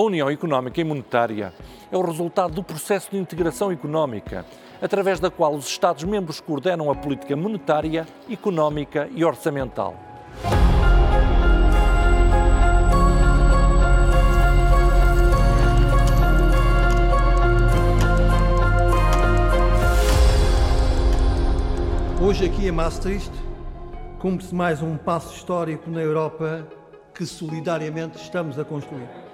A União Económica e Monetária é o resultado do processo de integração económica, através da qual os Estados-membros coordenam a política monetária, económica e orçamental. Hoje, aqui em Maastricht, cumpre-se mais um passo histórico na Europa que solidariamente estamos a construir.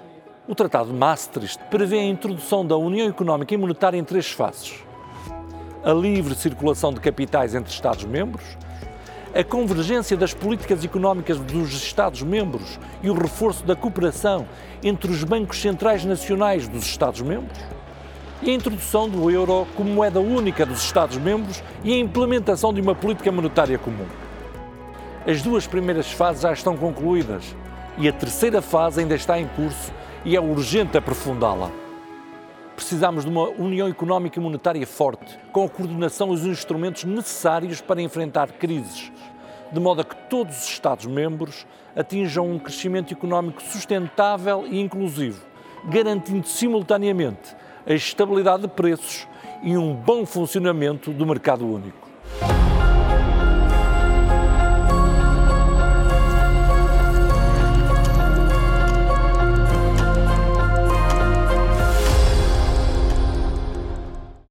O Tratado de Maastricht prevê a introdução da União Económica e Monetária em três fases: a livre circulação de capitais entre Estados-membros, a convergência das políticas económicas dos Estados-membros e o reforço da cooperação entre os bancos centrais nacionais dos Estados-membros, e a introdução do euro como moeda única dos Estados-membros e a implementação de uma política monetária comum. As duas primeiras fases já estão concluídas e a terceira fase ainda está em curso e é urgente aprofundá-la. Precisamos de uma União Económica e Monetária forte, com a coordenação e os instrumentos necessários para enfrentar crises, de modo a que todos os Estados-membros atinjam um crescimento económico sustentável e inclusivo, garantindo simultaneamente a estabilidade de preços e um bom funcionamento do mercado único.